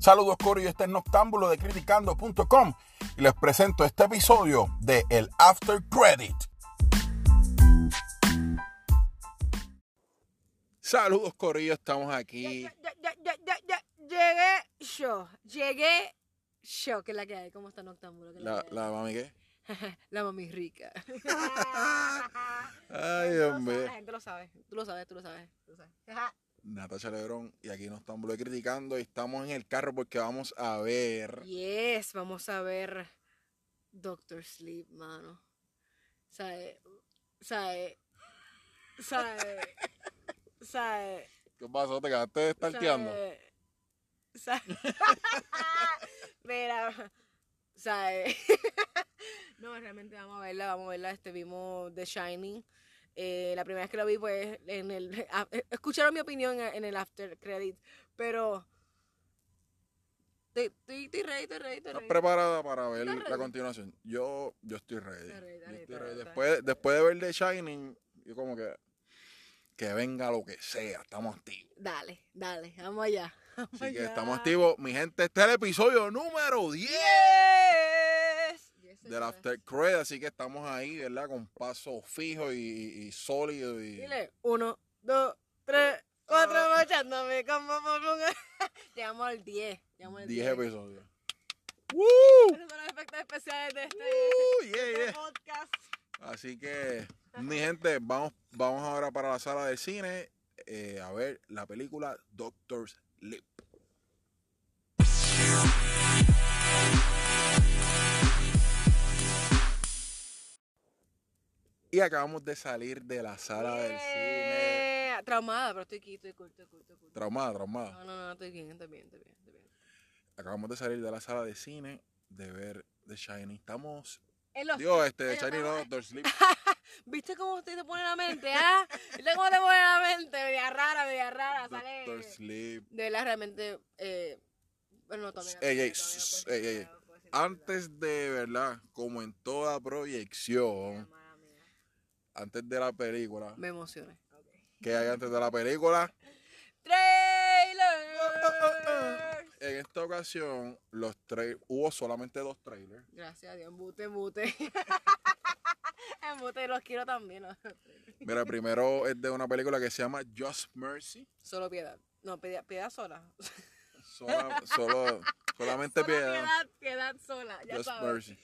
Saludos Corio, este es Noctámbulo de Criticando.com y les presento este episodio de El After Credit. Saludos Corillo, estamos aquí. Ya, ya, ya, ya, ya, Llegué yo. Llegué yo. Que es la que hay. ¿Cómo está Noctámbulo? ¿Qué es La, que hay? la mami qué? La mami rica. Ay, Dios mío. La gente lo sabe. Tú lo sabes, tú lo sabes. Tú lo sabes. Natasha Lebrón y aquí Noctámbulo de Criticando y estamos en el carro porque vamos a ver. Yes, vamos a ver Doctor Sleep, mano. ¿Sabe? ¿Sabe? ¿Sabe? ¿Sabe? ¿Qué pasó? ¿Te quedaste? ¿Sabe? ¿Sabe? Mira, ¿sabe? no, realmente vamos a verla, vamos a verla. Este, vimos The Shining. Eh, la primera vez que lo vi, pues, en el... eh, escucharon mi opinión en, en el after credit, pero... Estoy, estoy, estoy ready, estoy ready, ¿Estás ready. preparada para ver ¿Estás la ready? continuación? Yo, yo estoy ready. Ready, Yo estoy ready. Después, después de ver The Shining, yo como que que venga lo que sea, estamos activos. Dale, dale, vamos allá. Vamos Así que estamos activos. Mi gente, este es el episodio número 10 Yes. Del. After Credit, así que estamos ahí, ¿verdad? Con paso fijo y, y sólido. Y... Dile, uno, dos, tres, cuatro, marchándome como por un... Llegamos al 10. Llegamos al 10 10. episodios. Esos son los efectos especiales de este, yeah, este yeah. podcast. Así que, mi gente, vamos, vamos ahora para la sala de cine eh, a ver la película Doctor's Lip. Y acabamos de salir de la sala del cine. Traumada, pero estoy aquí, estoy cool, estoy cool. Traumada, traumada. No, no, no, estoy bien, estoy bien, estoy bien, estoy bien. Acabamos de salir de la sala de cine de ver The Shining. Estamos. En los Digo, este, The Shining no, Doctor's Sleep. ¿Viste cómo usted te pone la mente, ah? ¿Viste cómo te pone la mente? Media rara, media rara, sale... Doctor's Sleep. De verdad, realmente. Eh, bueno, no, Ey, ey, ey, ey. Antes de, ¿verdad? Como en toda proyección. Antes de la película, Me emocioné. ¿qué hay antes de la película? ¡Trailer! En esta ocasión, los hubo solamente dos trailers. Gracias a Dios, embute, embute. embute, los quiero también. Mira, el primero es de una película que se llama Just Mercy. Solo piedad. No, piedad, piedad sola. Sola- solo, solamente Solo piedad. piedad, piedad sola. Ya Just sabes. Mercy.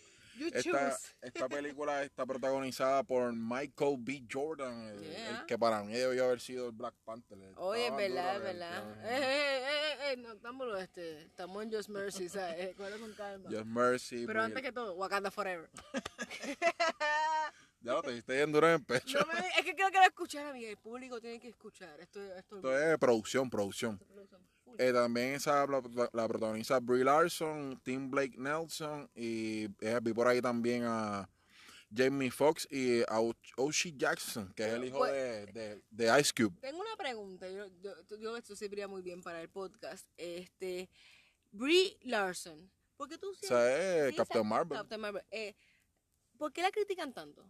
Esta, esta película está protagonizada por Michael B. Jordan, el, Yeah. el que para mí debió haber sido el Black Panther. Oye, es verdad, es verdad. el- Eh, eh, eh, eh, no, estamos, este, estamos en Just Mercy, ¿sabes? Eh, con calma. Just Mercy. Pero porque- antes que todo, Wakanda Forever. Ya lo te diste bien duro en el pecho. No me- es que creo que lo escuchar a mí, el público tiene que escuchar. Esto, esto, Esto es producción, producción. Eh, también esa la, la protagoniza Brie Larson, Tim Blake Nelson y eh, vi por ahí también a Jamie Foxx y a Oshie Jackson, que es el hijo Pues- de, de, de Ice Cube. Tengo una pregunta, yo, yo, yo- esto serviría muy bien para el podcast. Este, Brie Larson, ¿por qué tú O sea, Captain Marvel. Captain Marvel. Eh, ¿Por qué la critican tanto?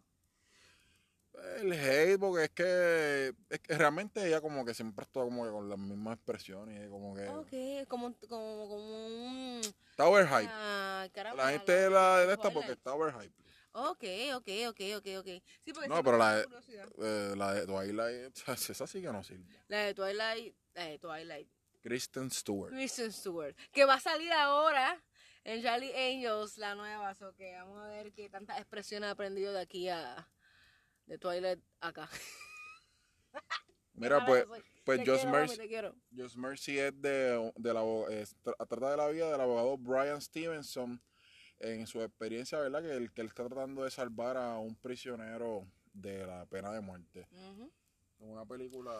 El hate, porque es que, es que realmente ella como que siempre está como que con las mismas expresiones, como que Ok, como, como, como un... está overhype. Ah, caramba, la gente la de esta porque está overhype. Ok, ok, ok, ok, ok. Sí, porque No, pero la de-. Eh, la de Twilight, esa sí que no sirve. La de Twilight, la de Twilight. Kristen Stewart. Kristen Stewart, que va a salir ahora en Charlie Angels, la nueva, so que vamos a ver qué tantas expresiones ha aprendido de aquí a de Twilight acá. Mira, pues, pues te Just quiero, Mercy. Just Mercy es de, de la, es- tra- trata de la vida del abogado Brian Stevenson en su experiencia, ¿verdad? Que él, que él está tratando de salvar a un prisionero de la pena de muerte. Es una película...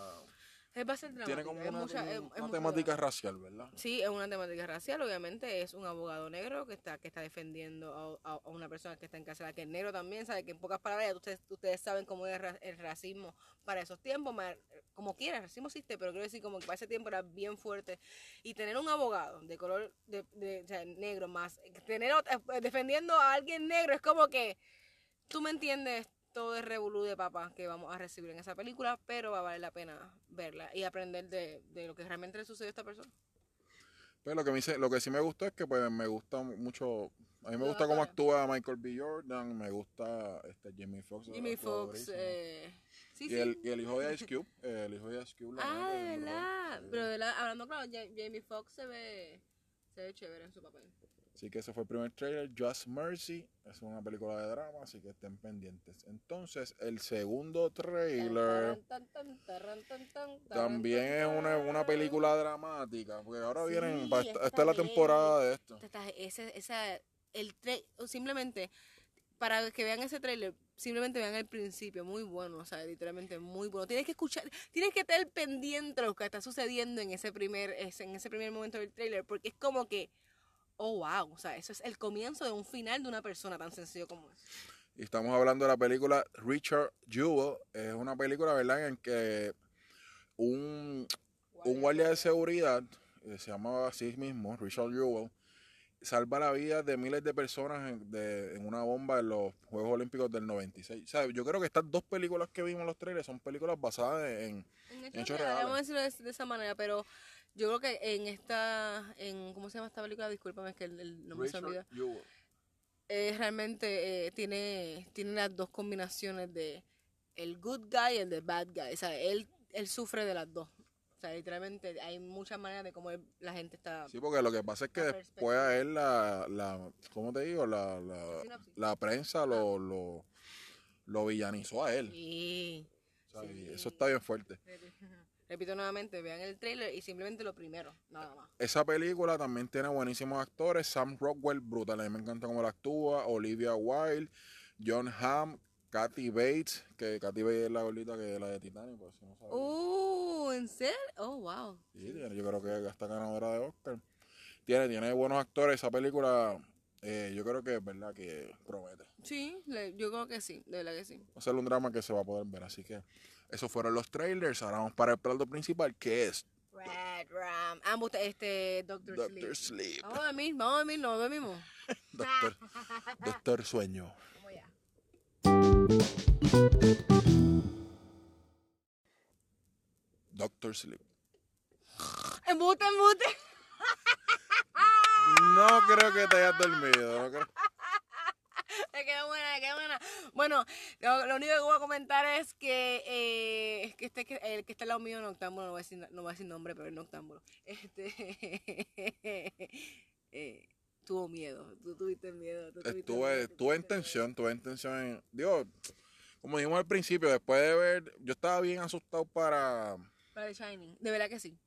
Es dramática, Tiene como es una, mucha- es- una temática racial, ¿verdad? Sí, es una temática racial, obviamente es un abogado negro que está que está defendiendo a, a- una persona que está encarcelada, que es negro también, sabe que en pocas palabras ustedes, ustedes saben cómo es el racismo para esos tiempos, como quiera, el racismo existe, pero quiero decir como que para ese tiempo era bien fuerte. Y tener un abogado de color de, de- o sea, negro más, tener eh, defendiendo a alguien negro es como que, tú me entiendes, todo el revolú de papas que vamos a recibir en esa película, pero va a valer la pena verla y aprender de, de lo que realmente le sucedió a esta persona. Pues lo que, me dice, lo que sí me gustó es que pues me gusta mucho, a mí me gusta cómo actúa Michael B. Jordan, me gusta este Jimmy Fox. Jimmy Fox. Eh, sí, y, sí. el, y el hijo de Ice Cube, eh, el hijo de Ice Cube. la Ah, de verdad. Pero de verdad, hablando claro, Ja- Jamie Foxx se ve, se ve chévere en su papel. Así que ese fue el primer trailer, Just Mercy, es una película de drama, así que estén pendientes. Entonces, el segundo trailer también es una, una película dramática, porque ahora Sí, vienen, esta, es la temporada de esto. Ese- esa, el tra- o simplemente para que vean ese trailer, simplemente vean el principio, muy bueno, o sea, literalmente muy bueno. Tienes que escuchar, tienes que estar pendiente de lo que está sucediendo en ese primer, en ese primer momento del trailer, porque es como que, oh wow, o sea, eso es el comienzo de un final de una persona tan sencillo como es. Y estamos hablando de la película Richard Jewell, es una película, ¿verdad?, en que un, un guardia de seguridad, eh, se llamaba así mismo, Richard Jewell, salva la vida de miles de personas en, de- en una bomba en los Juegos Olímpicos del 96. O sea, yo creo que estas dos películas que vimos en los trailers son películas basadas en... En Hechos reales, reales. vamos a decirlo de, de esa manera, pero yo creo que en esta, en, ¿cómo se llama esta película? Discúlpame, es que el, el nombre se me olvida. Eh, realmente eh, tiene, tiene las dos combinaciones de el good guy y el de bad guy. O sea, él, él sufre de las dos. O sea, literalmente hay muchas maneras de cómo él- la gente está... Sí, porque lo que pasa es que después a él la, la ¿cómo te digo? La, la, la prensa lo, lo, lo villanizó a él. Sí. O sea, y Sí. eso está bien fuerte. Repito nuevamente, vean el trailer y simplemente lo primero, nada más. Esa película también tiene buenísimos actores. Sam Rockwell, brutal. A mí me encanta cómo él actúa. Olivia Wilde, John Hamm, Kathy Bates, que Kathy Bates es la gordita que la de Titanic, por si no sabes. Uh, ¿en serio? Oh, wow. Sí, tiene- yo creo que está ganadora de Oscar. Tiene, tiene buenos actores. Esa película, eh, yo creo que es verdad que promete. Sí, le- yo creo que sí, de verdad que sí. Va a ser un drama que se va a poder ver. Así que esos fueron los trailers. Ahora vamos para el plato principal, que es Red Ram. Ambos, este, Doctor, Doctor Sleep. Sleep. Vamos a dormir, vamos a dormir, no dormimos. Doctor, Doctor Sueño. Vamos. Doctor Sleep. Embute, embute. No creo que te hayas dormido. no creo- Me quedó buena, me quedó buena. Bueno, lo, lo único que voy a comentar es que, eh, es que este, que- el que está al lado mío, Noctámbulo, no voy a decir, no voy a decir nombre, pero es Noctámbulo. Este, eh, tuvo miedo, tú tuviste miedo. tú tuviste Estuve, miedo, miedo. tensión, tuve en tensión. En, digo, como dijimos al principio, después de ver, yo estaba bien asustado para... Para The Shining, de verdad que sí.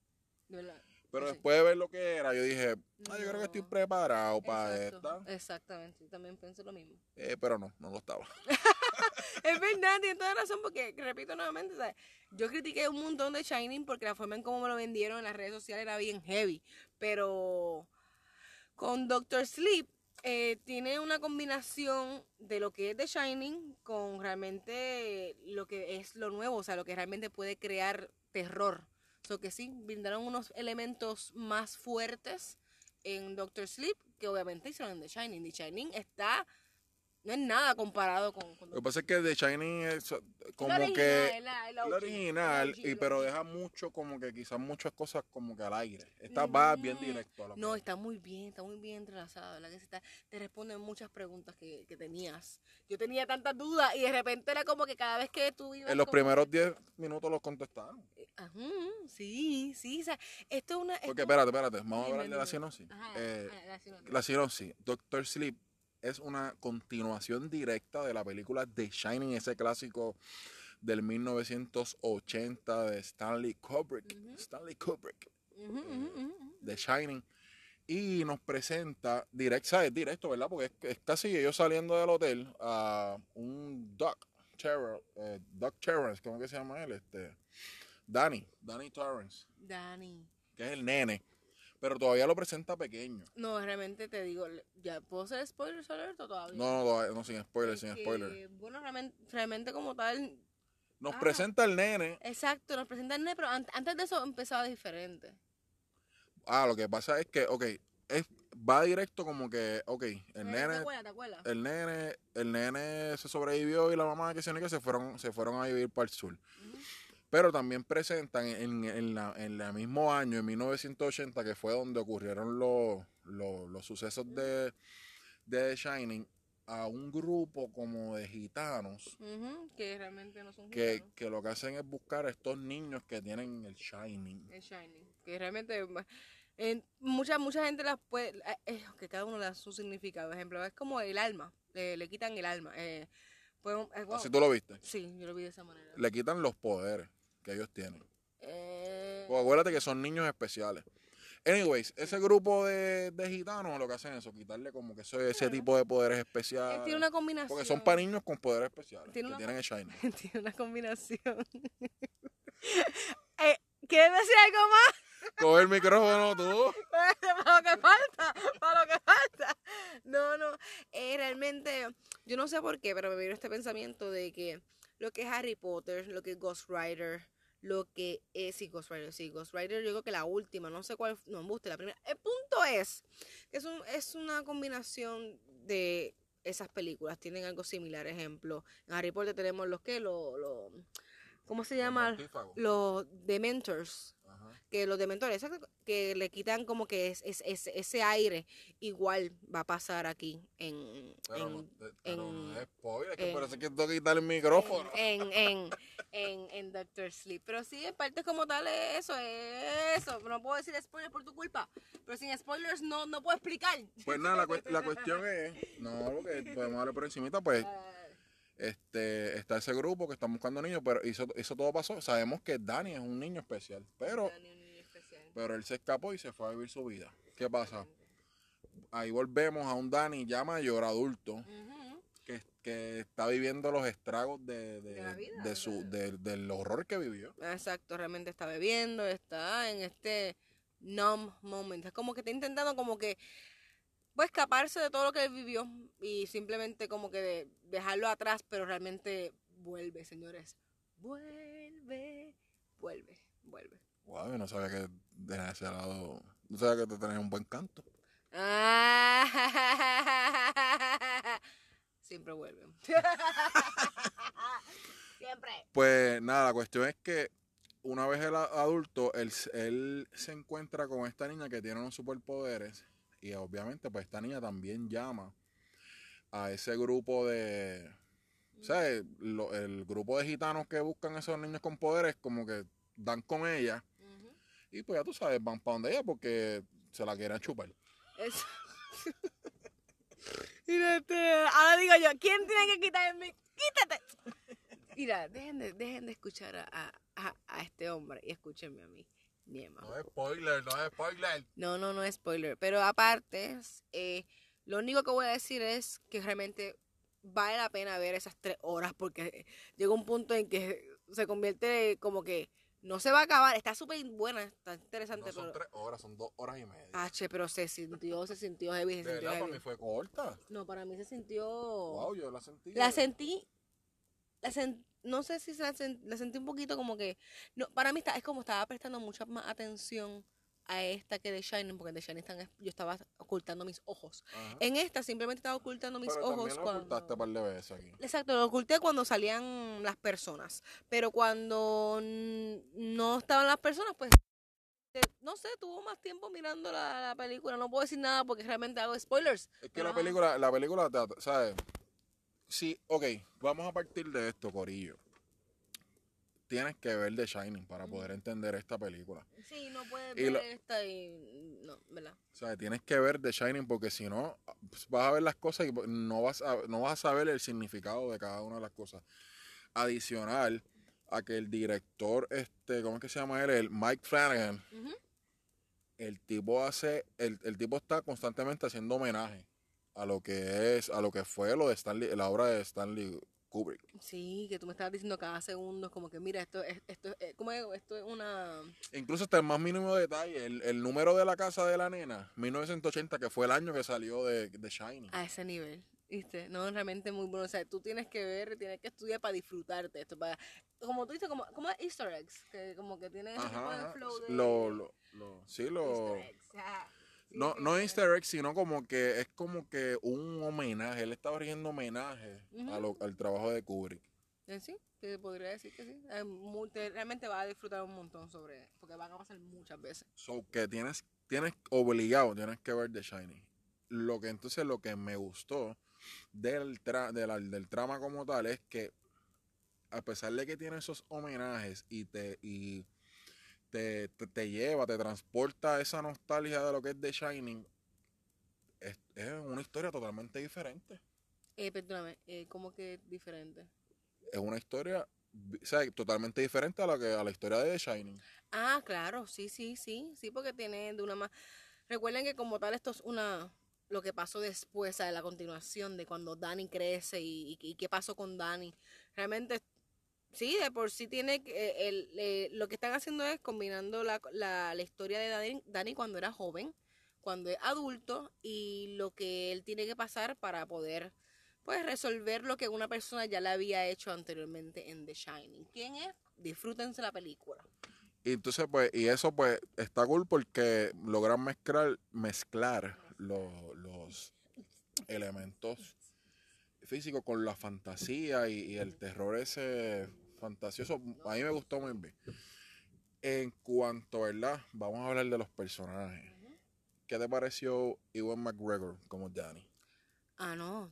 De verdad. Pero Sí. después de ver lo que era, yo dije, ah, yo creo que estoy preparado para esta. Exactamente, yo también pensé lo mismo. Eh, pero no, no lo estaba. Es verdad, tienes toda razón, porque repito nuevamente, ¿sabes? yo critiqué un montón de Shining porque la forma en cómo me lo vendieron en las redes sociales era bien heavy. Pero con Doctor Sleep eh, tiene una combinación de lo que es The Shining con realmente lo que es lo nuevo, o sea, lo que realmente puede crear terror. So que sí, brindaron unos elementos más fuertes en Doctor Sleep que obviamente hicieron en The Shining. The Shining está, no es nada comparado con, con Lo que pasa es que The Shining es como la original, que... es la, original, y, pero deja mucho como que quizás muchas cosas como que al aire. Esta va bien directo a la No, está muy bien, está muy bien entrelazado, ¿verdad? Que se está, te responden muchas preguntas que, que tenías. Yo tenía tantas dudas y de repente era como que cada vez que tú ibas... En los como- primeros 10 minutos los contestaron. Ajá, sí, sí, o sea, esto es una... esto Porque es- espérate, espérate, vamos a hablar de la sinopsis. Ajá, Eh, ajá, la sinopsis, Doctor Sleep es una continuación directa de la película The Shining, ese clásico del 1980 de Stanley Kubrick. Stanley Kubrick, ujú. The Shining. Y nos presenta directo, ¿sabes? Directo, ¿verdad? Porque es, es casi ellos saliendo del hotel a un Doc Terror, eh, Doc Terrence, ¿cómo que se llama él? Este, Danny, Danny Torrance, Dani. que es el nene. Pero todavía lo presenta pequeño. No, realmente te digo, ya puedo ser spoiler alert o todavía. No, no, todavía- no, sin spoiler, sin Porque, spoiler. Bueno, realmente, realmente como tal, Nos ah. presenta el nene. exacto, nos presentan, pero an- antes de eso empezaba diferente. Ah, lo que pasa es que, ok, es, va directo como que, ok, el ¿Te nene, acuerdas? ¿Te acuerdas? el nene, el nene se sobrevivió y la mamá que se que se fueron, se fueron a vivir para el sur. Pero también presentan en, en, la, en el mismo año, en 1980, que fue donde ocurrieron los, los, los sucesos de, de The Shining, a un grupo como de gitanos que realmente no son que, gitanos. que lo que hacen es buscar a estos niños que tienen el Shining. El Shining. Que realmente en, mucha, mucha gente las puede. eh, eh, que cada uno le da su significado. Por ejemplo, es como el alma. eh, le quitan el alma. Eh, pues, eh, Así tú lo viste. sí, yo lo vi de esa manera. Le quitan los poderes que ellos tienen. Eh, Pues acuérdate que son niños especiales. Anyways, ese grupo de, de gitanos lo que hacen es eso, quitarle como que ese, ese tipo de poderes eh, especiales. tiene una combinación. Porque son para niños con poderes especiales. Tiene que tienen el Shining. tiene una combinación. eh, ¿Quieres decir algo más? Coge el micrófono tú. para lo que falta, para lo que falta. No, no, eh, realmente, yo no sé por qué, pero me vino este pensamiento de que lo que es Harry Potter, lo que es Ghost Rider, lo que es, sí, Ghost Rider, sí, Ghost Rider, yo creo que la última, no sé cuál, no, me gusta la primera. El punto es que es, un, es una combinación de esas películas, tienen algo similar, ejemplo, en Harry Potter tenemos los que, los, los, ¿cómo se llama? Los Dementors. Que los dementores, que le quitan como que es, es- es- ese aire, igual va a pasar aquí en, Pero, no, en, no en- es spoiler, que en- parece que tengo que quitar el micrófono. en, en, en, en Doctor Sleep. Pero sí, en parte como tal es eso, es eso. No puedo decir spoilers por tu culpa, pero sin spoilers no, no puedo explicar. Pues nada, la, cue- la cuestión es, no, lo que podemos darle por encimita, pues Ah, este está ese grupo que están buscando niños, pero eso, eso todo pasó. Sabemos que Dani es un niño especial, pero. Pero él se escapó y se fue a vivir su vida. ¿Qué pasa? Ahí volvemos a un Dani ya mayor, adulto, que, que está viviendo los estragos de, de- De la vida, de su, de- de- del horror que vivió. Exacto, realmente está bebiendo, está en este numb moment. Es como que está intentando como que pues escaparse de todo lo que él vivió y simplemente como que de- dejarlo atrás, pero realmente vuelve, señores. Vuelve, vuelve, vuelve. Wow, yo no sabía que de ese lado, no sabía que te tenías un buen canto. Siempre vuelve. Siempre. Pues nada, la cuestión es que una vez el adulto, él, él se encuentra con esta niña que tiene unos superpoderes y obviamente pues esta niña también llama a ese grupo de... O sea, el, el grupo de gitanos que buscan esos niños con poderes como que dan con ella. Y pues ya tú sabes, van para donde ella porque se la quieren chupar. Eso. Mira, este, ahora digo yo, ¿quién tiene que quitarme? ¡Quítate! Mira, dejen de, dejen de escuchar a, a- a- este hombre y escúchenme a mí, Niema. es spoiler, no es spoiler. No, no, no es spoiler. Pero aparte, eh, lo único que voy a decir es que realmente vale la pena ver esas tres horas porque llega un punto en que se convierte como que no se va a acabar. Está súper buena, está interesante, No son pero... tres horas, son dos horas y media. Ah, che, pero se sintió, se sintió heavy, se de sintió verdad, para mí fue corta. No, para mí se sintió... Wow, yo la sentí. La sentí, la sen- no sé si se la, sen- la sentí un poquito como que, no, para mí está, es como estaba prestando mucha más atención a esta que de Shining, porque de Shining están, yo estaba ocultando mis ojos. Ajá. En esta simplemente estaba ocultando mis Pero ojos lo cuando... ocultaste un par de veces aquí. Exacto, lo oculté cuando salían las personas, pero cuando no estaban las personas, pues eh, no sé, tuvo más tiempo mirando la, la película. No puedo decir nada porque realmente hago spoilers. Es que la película, la película, ¿sabes? Sí, ok, vamos a partir de esto, Corillo. Tienes que ver The Shining para poder entender esta película. Sí, no puedes Y ver esta y... No, ¿verdad? ¿Sabes? Tienes que ver The Shining porque si no, pues, vas a ver las cosas y no vas a, no vas a saber el significado de cada una de las cosas. Adicional a que el director, este, ¿cómo es que se llama él? El Mike Flanagan, el tipo hace, el, el tipo está constantemente haciendo homenaje a lo que es, a lo que fue lo de Stanley, la obra de Stanley Kubrick. Sí, que tú me estabas diciendo cada segundo, como que mira, esto es, esto es, ¿cómo es? Esto es una... Incluso hasta el más mínimo detalle, el, el número de la casa de la nena, 1980, que fue el año que salió de, de Shining. A ese nivel, ¿viste? No, realmente muy bueno. O sea, tú tienes que ver, tienes que estudiar para disfrutarte esto, para... Como tú dices, como, como easter eggs, que como que tienen ese tipo Ajá, de flow de... Lo, lo, lo- sí, lo... easter eggs. No, no easter egg, sino como que es como que un homenaje. Él estaba riendo homenaje a Ujú. lo- al trabajo de Kubrick. Eh, Sí, te podría decir que sí. Eh, realmente vas a disfrutar un montón sobre, porque van a pasar muchas veces. So que tienes, tienes obligado, tienes que ver The Shining. Lo que entonces lo que me gustó del, tra- de la- del trama como tal es que a pesar de que tiene esos homenajes y te y te, te, te lleva, te transporta esa nostalgia de lo que es The Shining, es, es una historia totalmente diferente. Eh, perdóname, eh, ¿cómo que diferente? Es una historia o sea, totalmente diferente a la que a la historia de The Shining. Ah, claro, sí, sí, sí, sí, porque tiene de una más... Recuerden que como tal esto es una... Lo que pasó después, de la continuación de cuando Dani crece y, y- y qué pasó con Dani. Realmente, sí, de por sí tiene... eh, el, eh, lo que están haciendo es combinando la, la, la historia de Dani, Dani cuando era joven, cuando es adulto y lo que él tiene que pasar para poder pues resolver lo que una persona ya le había hecho anteriormente en The Shining. ¿Quién es? Disfrútense la película. Y entonces, pues, y eso pues está cool porque logran mezclar, mezclar lo- los elementos físicos con la fantasía y, y el terror ese fantasioso. A mí me gustó muy bien. En cuanto, ¿verdad? Vamos a hablar de los personajes. ¿Qué te pareció Ewan McGregor como Danny? Ah, no,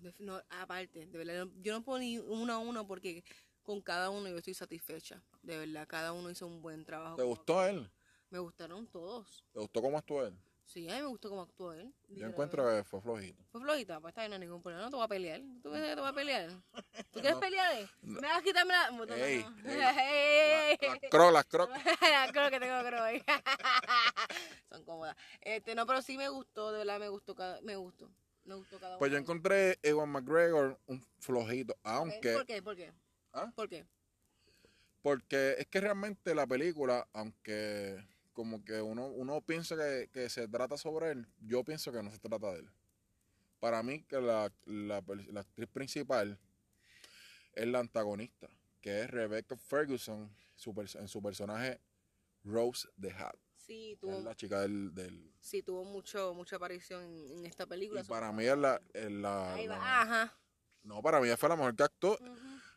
aparte, de verdad, yo no puedo ni uno a uno porque con cada uno yo estoy satisfecha. De verdad, cada uno hizo un buen trabajo. ¿Te gustó él? Me gustaron todos. ¿Te gustó cómo actuó él? Sí, a mí me gustó cómo actuó él. Yo encuentro que fue flojito. Fue flojita, pues está bien, no hay ningún problema. No te voy a pelear. ¿Tú crees que te voy a pelear? ¿Tú quieres No. pelear? No. ¿Me vas a quitarme la.? No. Ey, Ey, Las crocs, las creo que tengo creo ahí. Son cómodas. Este, no, pero sí me gustó, de verdad me gustó cada, me gustó. Me gustó cada Pues yo encontré Ewan McGregor un flojito, aunque... ¿Por qué? ¿Por qué? ¿Ah? ¿Por qué? Porque es que realmente la película, aunque como que uno, uno piensa que, que se trata sobre él, yo pienso que no se trata de él. Para mí que la, la, actriz principal es la antagonista, que es Rebecca Ferguson su en su personaje Rose the Hat. Sí, Es tuvo, la chica del... del sí, tuvo mucho, mucha aparición en, en esta película. y para mí es la... es la- Ahí va, la- ajá. no, para mí fue la mejor que actuó.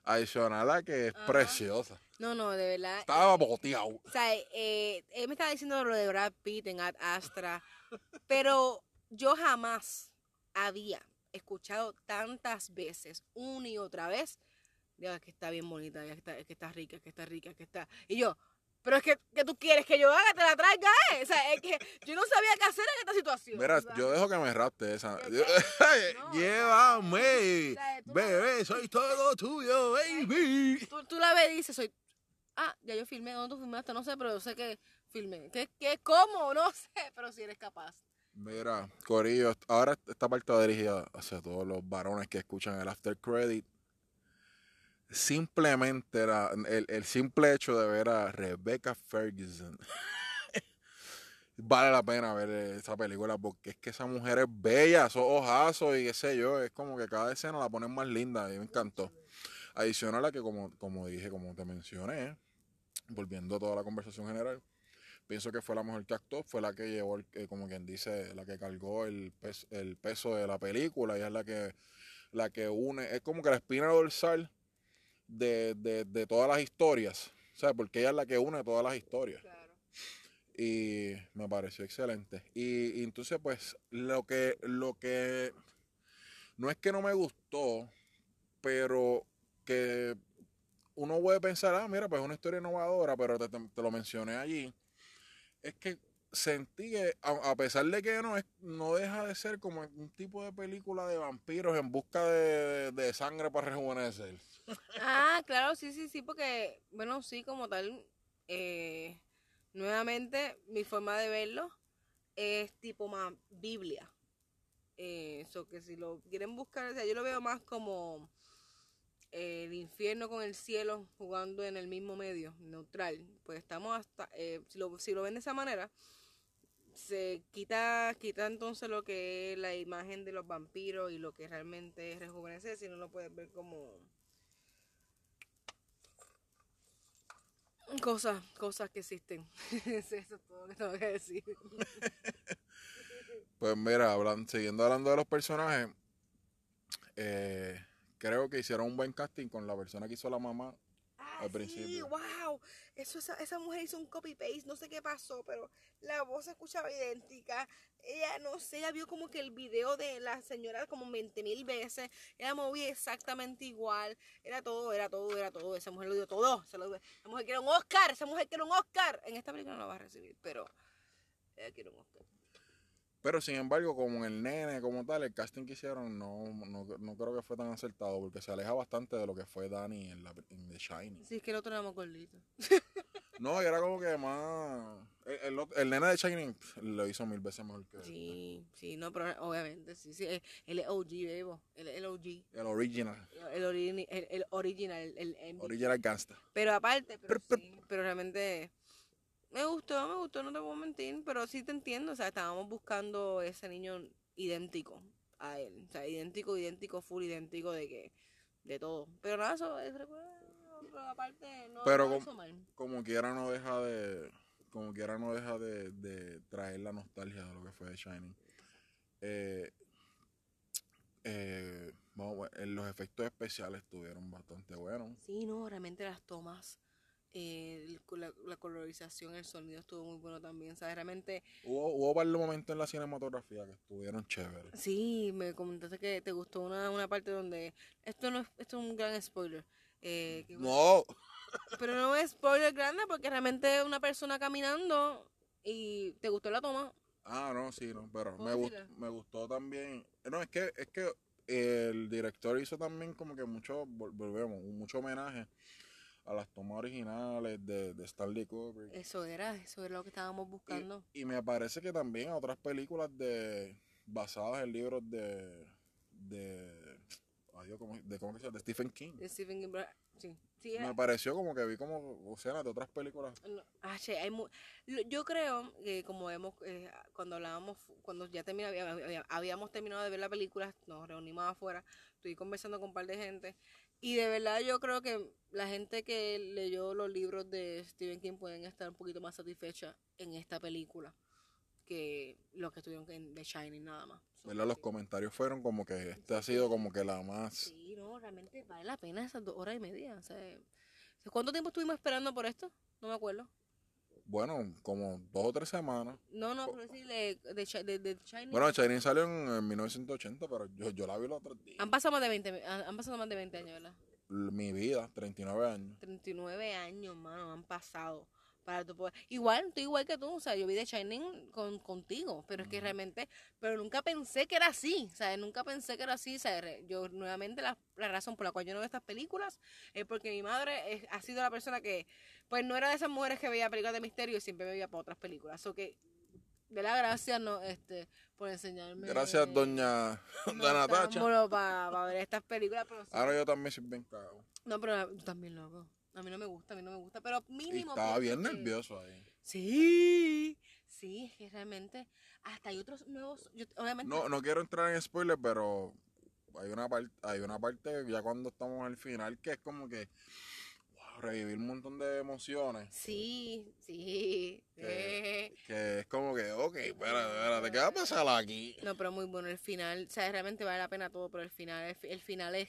Adicional a que es Ajá. preciosa. No, no, de verdad. Estaba boteado. O sea, eh, él me estaba diciendo lo de Brad Pitt en Ad Astra, pero yo jamás había escuchado tantas veces, una y otra vez, es que está bien bonita, que está, es que está rica, que está rica, que está... Y yo, pero es que, que tú quieres que yo haga, te la traiga, eh. O sea, es que yo no sabía qué hacer en esta situación. Mira, o sea. yo dejo que me rapte esa. ¿Qué, Yo- No, Llévame. o sea, tú- Bebé, soy todo tuyo, baby. Tú, tú la ves y dices, soy... Ah, ya yo filmé, ¿dónde tú filmaste? No sé, pero yo sé que filmé. ¿Qué, qué, cómo? No sé, pero si eres capaz. Mira, Corillo, ahora esta parte va dirigida hacia todos los varones que escuchan el after credit. Simplemente el, el simple hecho de ver a Rebecca Ferguson vale la pena ver esa película porque es que esa mujer es bella, esos ojazos y qué sé yo, es como que cada escena la ponen más linda y me encantó. Adicional a que como, como dije, como te mencioné, volviendo a toda la conversación general, pienso que fue la mejor que actuó, fue la que llevó, el- eh, como quien dice, la que cargó el peso, el peso de la película y es la que, la que une, es como que la espina dorsal de, de, de todas las historias, o sea, porque ella es la que une todas las historias Claro. y me pareció excelente. Y, y entonces, pues, lo que, lo que no es que no me gustó, pero que uno puede pensar, ah, mira, pues es una historia innovadora, pero te, te- te lo mencioné allí, es que sentí que, a, a pesar de que no es, no deja de ser como un tipo de película de vampiros en busca de, de sangre para rejuvenecer. Ah, claro, sí, sí, sí, porque, bueno, sí, como tal, eh, nuevamente mi forma de verlo es tipo más Biblia. Eso que si lo quieren buscar, o sea, yo lo veo más como eh, el infierno con el cielo jugando en el mismo medio, neutral. Pues estamos hasta, eh, si, lo, si lo ven de esa manera, se quita, quita entonces lo que es la imagen de los vampiros y lo que realmente es rejuvenecer, si no lo puedes ver como Cosas, cosas que existen. Pues mira, siguiendo hablando de los personajes, eh, creo que hicieron un buen casting con la persona que hizo la mamá. Al sí, principio. wow. Eso, esa, esa mujer hizo un copy-paste, no sé qué pasó, pero la voz se escuchaba idéntica. Ella, no sé, ella vio como que el video de la señora como 20 mil veces. Ella movía exactamente igual. Era todo, era todo, era todo. Esa mujer lo dio todo. Se lo dio. Esa mujer quiere un Oscar, esa mujer quiere un Oscar. En esta película no lo va a recibir, pero ella quiere un Oscar. Pero sin embargo, como el nene, como tal, el casting que hicieron no, no, no creo que fue tan acertado porque se aleja bastante de lo que fue Danny en, la, en The Shining. Sí, es que el otro era más gordito. No, y era como que más... El, el, el nene de Shining pff, lo hizo mil veces mejor que Sí, sí, no, pero obviamente, sí, sí. Él él es OG, Bebo. Él es el OG. el original. El, ori- el, el original, el. Original gangsta. Pero aparte, pero, Prr, prr. sí, pero realmente me gustó, me gustó, no te puedo mentir, pero sí te entiendo, o sea, estábamos buscando ese niño idéntico a él, o sea, idéntico, idéntico, full idéntico de que, de todo. Pero nada, eso es recuerdo, pero aparte no, Pero no com- hizo mal. Como quiera no deja de... Como quiera no deja de, de traer la nostalgia de lo que fue The Shining. Eh, eh, ver, los efectos especiales estuvieron bastante buenos. Sí, no, realmente las tomas, eh, la, la colorización, el sonido estuvo muy bueno también, ¿sabes? Realmente Hubo, hubo varios momentos en la cinematografía que estuvieron chéveres. Sí, me comentaste que te gustó una, una parte donde esto no es, esto es un gran spoiler. eh, que- No, Pero no es spoiler grande porque realmente es una persona caminando y te gustó la toma. ah, no, sí, no, pero ¿Puedo me, gust- me gustó también. No, es que, es que el director hizo también como que mucho, vol- volvemos, mucho homenaje a las tomas originales de, de Stanley Kubrick. Eso era, eso era lo que estábamos buscando. Y me parece que también a otras películas de basadas en libros de de adiós, ¿cómo, de cómo que se llama? de Stephen King. De Stephen King, sí, sí, Me pareció como que vi como escenas de otras películas. no, ah, che, hay mu- yo creo que como hemos, eh, cuando hablábamos, cuando ya termina, había- había- habíamos terminado de ver la película, nos reunimos afuera, estoy conversando con un par de gente y de verdad yo creo que la gente que leyó los libros de Stephen King pueden estar un poquito más satisfechas en esta película que los que estuvieron en The Shining nada más. ¿verdad? Los comentarios fueron como que este ha sido como que la más Sí, no, realmente vale la pena esas dos horas y media. O sea, ¿Cuánto tiempo estuvimos esperando por esto? No me acuerdo. Bueno, como dos o tres semanas. No, no, pero decirle de, de, de Shining. Bueno, Shining salió en, en 1980, pero yo, yo la vi los otros días. han pasado más de 20, han pasado más de 20 años, ¿verdad? Mi vida, 39 años. 39 años, mano, han pasado. Para tu poder. Igual, estoy igual que tú, o sea, yo vi The Shining con, contigo, pero es que realmente, pero nunca pensé que era así, o sea, nunca pensé que era así, o sea, re- yo nuevamente la, la razón por la cual yo no veo estas películas es porque mi madre es- ha sido la persona que, pues no era de esas mujeres que veía películas de misterio y siempre me veía para otras películas, o que, de la gracia, no, este, por enseñarme. Gracias, doña, doña Natacha. Para ver estas películas, pero sí. Ahora yo también soy bien cagado. No, pero tú también loco. A mí no me gusta, a mí no me gusta, pero Y mínimo. estaba bien que- nervioso ahí. Sí, sí, es que realmente hasta hay otros nuevos, yo, obviamente. No, no quiero entrar en spoilers, pero hay una parte, hay una parte ya cuando estamos al final que es como que revivir un montón de emociones. Sí, sí. Que- eh. Que es como que, ok, espérate, espérate, ¿qué va a pasar aquí? No, pero muy bueno el final, o sea, realmente vale la pena todo, pero el final, el, fi- el final es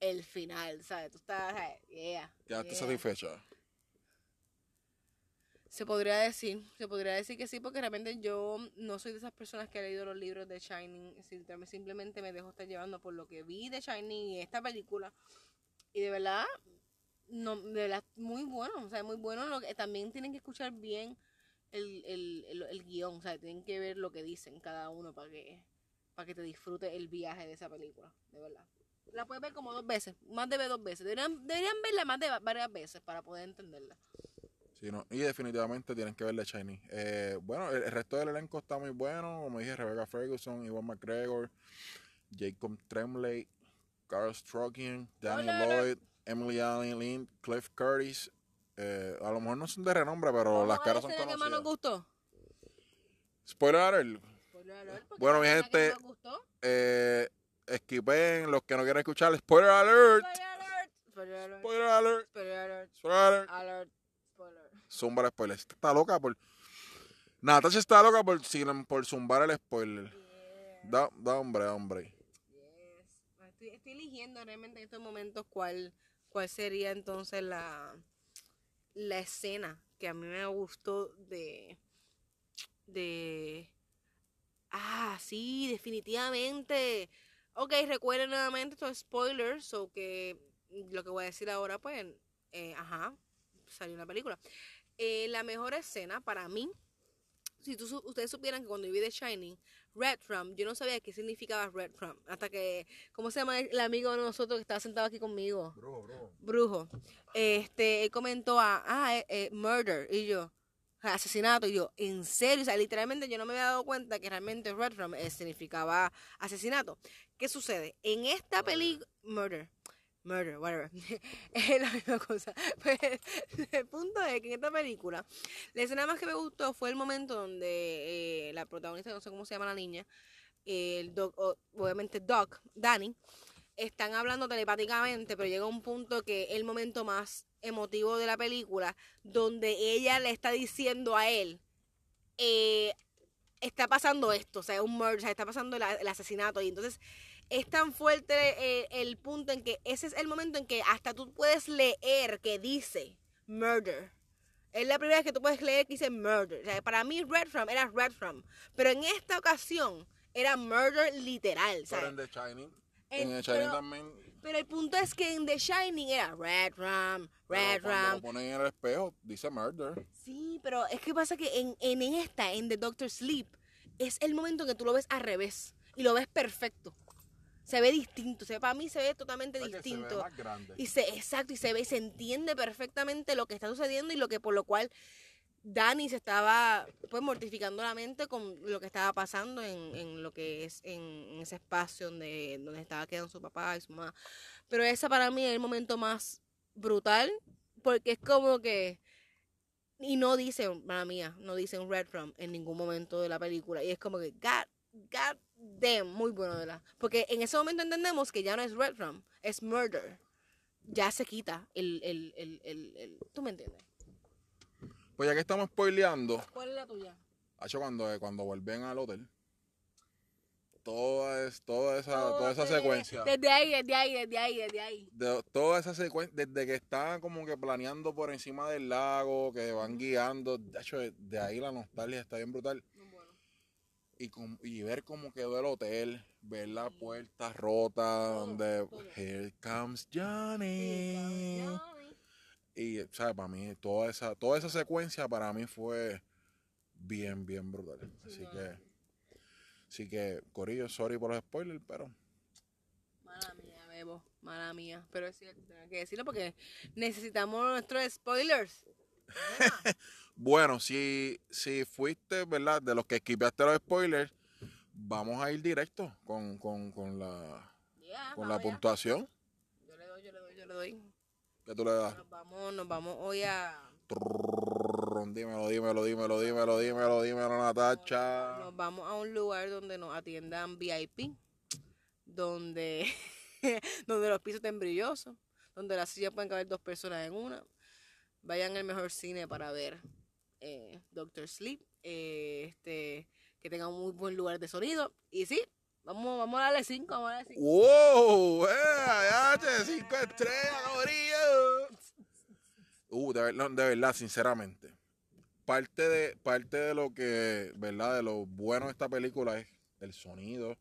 el final, ¿sabes? Tú estás, ¿sabes? yeah. ¿Quedaste yeah. satisfecha? Se podría decir, se podría decir que sí, porque realmente yo no soy de esas personas que ha leído los libros de Shining, sim- simplemente me dejo estar llevando por lo que vi de Shining y esta película. Y de verdad, no, de verdad, muy bueno, o sea, muy bueno. Lo que, también tienen que escuchar bien el, el, el, el guion, o sea, tienen que ver lo que dicen cada uno para que, para que te disfrute el viaje de esa película, de verdad. La puedes ver como dos veces, más de ver dos veces. Deberían, deberían verla más de va- varias veces para poder entenderla. Sí, no, y definitivamente tienen que ver The Shining. Eh, bueno, el, el resto del elenco está muy bueno. Como dije, Rebecca Ferguson, Iwan McGregor, Jacob Tremblay, Carl Strokin, Danny Hola. Lloyd, Emily Allen Lind, Cliff Curtis. Eh, a lo mejor no son de renombre, pero las caras son conocidas. que más nos gustó? Spoiler alert. Spoiler alert bueno, mi gente, gustó. eh, esquipen los que no quieran escuchar. Spoiler alert. Spoiler alert. Spoiler alert. Spoiler alert. Spoiler alert. alert. Spoiler. Zumba el spoiler. Está loca por... Natasha está loca por, por zumbar el spoiler. Da, da, hombre, hombre. Yes. Estoy, estoy eligiendo realmente en estos momentos cuál cuál sería entonces la, la escena que a mí me gustó de... de ah, sí, definitivamente. Ok, recuerden nuevamente estos spoilers, o so que lo que voy a decir ahora, pues, eh, ajá, salió una película. Eh, la mejor escena para mí si tú, ustedes supieran que cuando yo vi The Shining, Red Rum, yo no sabía qué significaba Red Rum. Hasta que, ¿cómo se llama el amigo de nosotros que estaba sentado aquí conmigo? Brujo, brujo. Brujo. Este, él comentó a, ah, eh, eh, murder. Y yo, asesinato. Y yo, en serio, o sea, literalmente yo no me había dado cuenta que realmente Red Rum eh, significaba asesinato. ¿Qué sucede? En esta película, murder, murder, whatever. es la misma cosa. Pues el punto es que en esta película, la escena más que me gustó fue el momento donde eh, la protagonista, no sé cómo se llama la niña, el doc, obviamente Doc, Danny, están hablando telepáticamente, pero llega un punto que es el momento más emotivo de la película, donde ella le está diciendo a él, eh, está pasando esto, o sea, un murder, o sea, está pasando el asesinato, y entonces es tan fuerte eh, el, punto en que ese es el momento en que hasta tú puedes leer que dice murder. Es la primera vez que tú puedes leer que dice murder. Para mí Red From era Red From. Pero en esta ocasión era murder literal. ¿sabes? Pero en The Shining. En, The Shining pero, también. Pero el punto es que en The Shining era Red Ram, Red pero Ram. Lo ponen en el espejo, dice murder. Sí, pero es que pasa que en, en esta, en The Doctor Sleep, es el momento en que tú lo ves al revés. Y lo ves perfecto se ve distinto, se para mí se ve totalmente distinto. Y se, exacto, y se ve, se entiende perfectamente lo que está sucediendo y lo que por lo cual Dani se estaba pues mortificando la mente con lo que estaba pasando en, en lo que es en, ese espacio donde, donde estaba quedando su papá y su mamá. Pero esa para mí es el momento más brutal, porque es como que y no dicen, para mía, no dicen red from en ningún momento de la película. Y es como que, God, God de muy buena Porque en ese momento entendemos que ya no es Red Rum, es Murder. Ya se quita el, el, el, el ¿Tú me entiendes? Pues ya que estamos spoileando. ¿Cuál la tuya? Hacho, cuando, eh, cuando vuelven al hotel. Toda, es, toda esa, toda esa secuencia. Desde ahí, desde ahí, desde ahí, desde ahí. De, toda esa secuencia, desde que están como que planeando por encima del lago, que van guiando. De hecho, de, ahí la nostalgia está bien brutal y, ver cómo quedó el hotel, ver la puerta rota, donde. Here comes Johnny. Y, ¿sabes? Para mí, toda esa, toda esa secuencia para mí fue bien, bien brutal. Así que, así que, Corillo, sorry por los spoilers, pero. Mala mía, Bebo, mala mía. Pero es cierto, tengo que decirlo porque necesitamos nuestros spoilers. Bueno, si, si fuiste, ¿verdad? De los que esquivaste los spoilers, vamos a ir directo con, con, con la, con la puntuación. Yo le doy, yo le doy, yo le doy. ¿Qué tú le das? Nos vamos, nos vamos hoy a... Trrr, dímelo, dímelo, dímelo, dímelo, dímelo, dímelo, Natacha. Nos vamos a un lugar donde nos atiendan VIP, donde, donde los pisos estén brillosos, donde las sillas pueden caber dos personas en una. Vayan al mejor cine para ver eh, Doctor Sleep, eh, este, que tenga un muy buen lugar de sonido. Y sí, vamos, vamos a darle cinco, vamos a darle cinco. ¡Wow! Ya, che, cinco estrellas, cabrón. Uh, de verdad, de verdad, sinceramente. Parte de, parte de lo que, ¿verdad? De lo bueno de esta película es el sonido,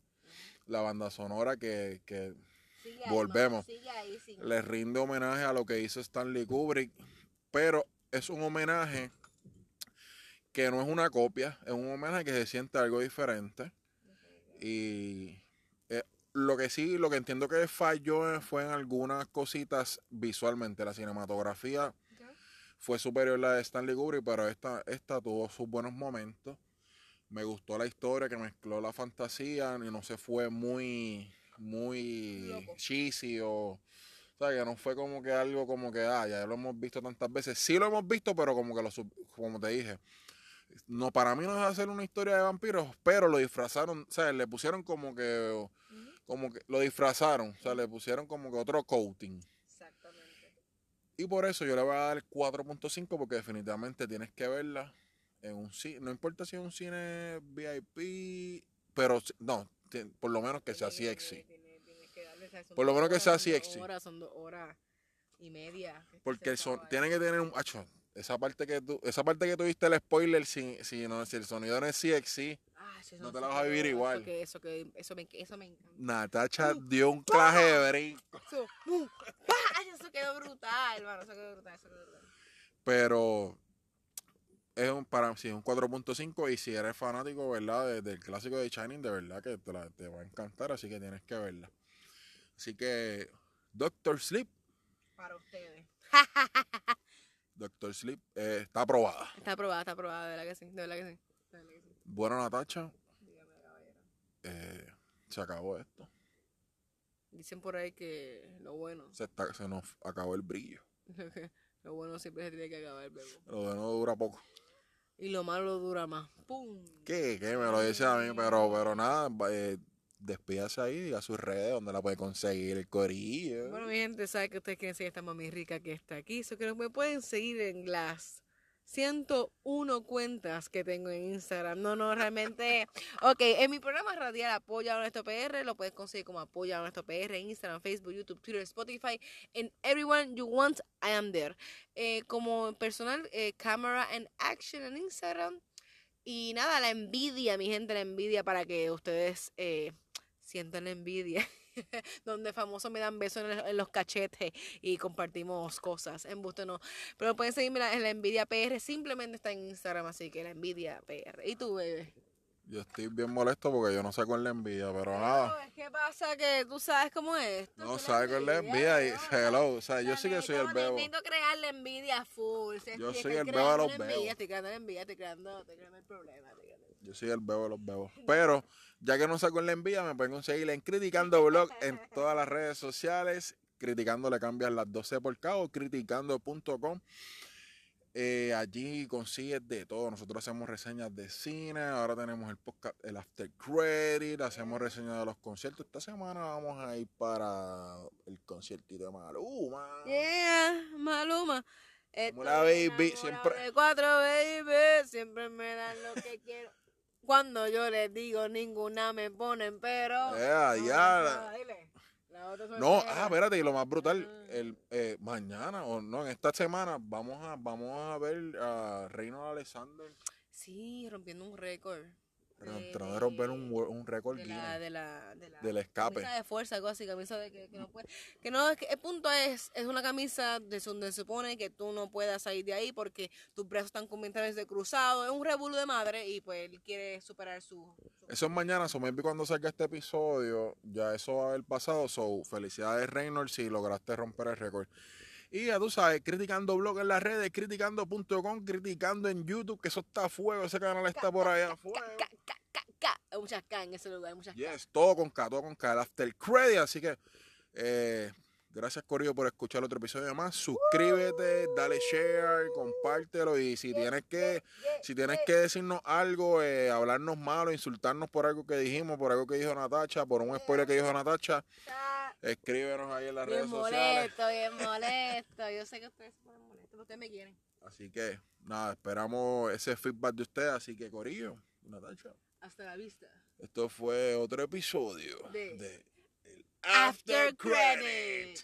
la banda sonora que, que Sigue ahí, Volvemos. sigue ahí, sí. le rinde homenaje a lo que hizo Stanley Kubrick, pero es un homenaje que no es una copia, es un homenaje que se siente algo diferente. Y eh, lo que sí, lo que entiendo que falló fue en algunas cositas visualmente. La cinematografía fue superior a la de Stanley Kubrick, pero esta, esta tuvo sus buenos momentos. Me gustó la historia que mezcló la fantasía y no se fue muy, muy Loco. cheesy o, o sea, que no fue como que algo como que, ah, ya lo hemos visto tantas veces. Sí lo hemos visto, pero como que lo, como te dije, no, para mí no es hacer una historia de vampiros, pero lo disfrazaron, o sea, le pusieron como que, como que, lo disfrazaron, o sea, le pusieron como que otro coating. Exactamente. Y por eso yo le voy a dar 4.5 porque definitivamente tienes que verla en un cine, no importa si es un cine VIP, pero no, por lo menos que sea son Por lo menos que sea sexy. Son dos horas y media. que Porque son, acaba tiene que tener un. Acho, esa parte que tú, esa parte que tuviste el spoiler, si, si, no, si el sonido no es CXC, Ah, no eso te la vas a vivir eso igual. que- Eso, que, eso, me, eso me encanta. Natacha Uh, dio un claje de brinco. Eso, eso quedó brutal, hermano. Eso quedó brutal, eso quedó brutal. Pero es un, para sí, un 4.5 y si eres fanático, ¿verdad? de- del clásico de Shining, de verdad que te, la- te va a encantar, así que tienes que verla. Así que Doctor Sleep, Para ustedes. Doctor Sleep eh, está aprobada. Está aprobada, está aprobada, de verdad que sí, de verdad que sí. De verdad que sí. Bueno, Natacha, Dígame, caballero. eh, se acabó esto. Dicen por ahí que lo bueno, Se, está- se nos acabó el brillo. lo bueno siempre se tiene que acabar, bebo. Lo de no dura poco. Y lo malo dura más. ¡Pum! ¿Qué? ¿Qué? Me lo dice a mí, pero, pero nada, eh, despídase ahí, diga sus redes, donde la puede conseguir el corillo. Bueno, mi gente, sabe que ustedes quieren seguir esta mami rica que está aquí. Eso que me pueden seguir en las 101 cuentas que tengo en Instagram. No, no, realmente. Ok, en mi programa radial Apoya a Nuestro PR, lo puedes conseguir como Apoya a Nuestro PR en Instagram, Facebook, YouTube, Twitter, Spotify. En Everyone You Want, I am there. Eh, como personal, eh, Camera and Action en Instagram. Y nada, la envidia, mi gente, la envidia para que ustedes eh, sientan la envidia. donde famosos me dan besos en, en los cachetes y compartimos cosas. En busto no. Pero pueden seguirme en la- en la Envidia PR. Simplemente está en Instagram, así que la Envidia PR. ¿Y tú, bebé? Yo estoy bien molesto porque yo no sé con la envidia, pero nada. ¿Qué pasa? Que tú sabes cómo es. No tú sabe con la envidia y ¿no? hello. O sea, yo O sí sea, que soy el bebo. Necesito crear la envidia full. Si Yo estoy- soy el bebo de los bebos. Estoy creando la envidia, estoy creando, estoy creando el problema. Yo soy el bebo de los bebos. Pero, ya que no saco en la envidia, me pueden conseguir en Criticando Blog en todas las redes sociales. Criticando le cambias las 12 por cabo, criticando.com. Eh, allí consigues de todo. Nosotros hacemos reseñas de cine. Ahora tenemos el podcast, el After Credit. Hacemos reseñas de los conciertos. Esta semana vamos a ir para el conciertito de Maluma. Yeah, Maluma. Como la Estoy baby, siempre- De cuatro baby, siempre me dan lo que quiero. Cuando yo les digo, ninguna me ponen, pero. Eh, No, ya. No, ah, espérate, y lo más brutal, Ah. el eh, mañana o no, en esta semana vamos a vamos a ver a Reino Alexander Sí, rompiendo un récord. Tratando de romper un, un récord de la, de la, de la del escape. camisa de fuerza, algo así, camisa de que, que no puede, que no, es que el punto es, es una camisa de donde se supone que tú no puedas salir de ahí porque tus brazos están completamente cruzados, es un revuelo de madre y pues él quiere superar su... su- Eso es mañana, so maybe cuando salga este episodio, ya eso va a haber pasado. So, felicidades Reynolds si lograste romper el récord. Y ya tú sabes, criticando blog en las redes, criticando.com, criticando en YouTube, que eso está a fuego, ese canal está por allá a fuego. Hay muchas K en ese lugar, hay muchas K. Yes, todo con K, todo con K, el After Credit. Así que, eh, gracias Corillo por escuchar otro episodio más. Suscríbete, dale share, compártelo. Y si tienes que, si tienes que decirnos algo, eh, hablarnos malo, insultarnos por algo que dijimos, por algo que dijo Natacha, por un spoiler que dijo Natacha, escríbenos ahí en las bien redes sociales. molesto, bien molesto. Yo sé que ustedes se ponen molestos, pero ustedes me quieren. Así que, nada, esperamos ese feedback de ustedes. Así que, Corillo, Natacha, Hasta la vista. esto fue otro episodio De de, el After After Credit. Credit.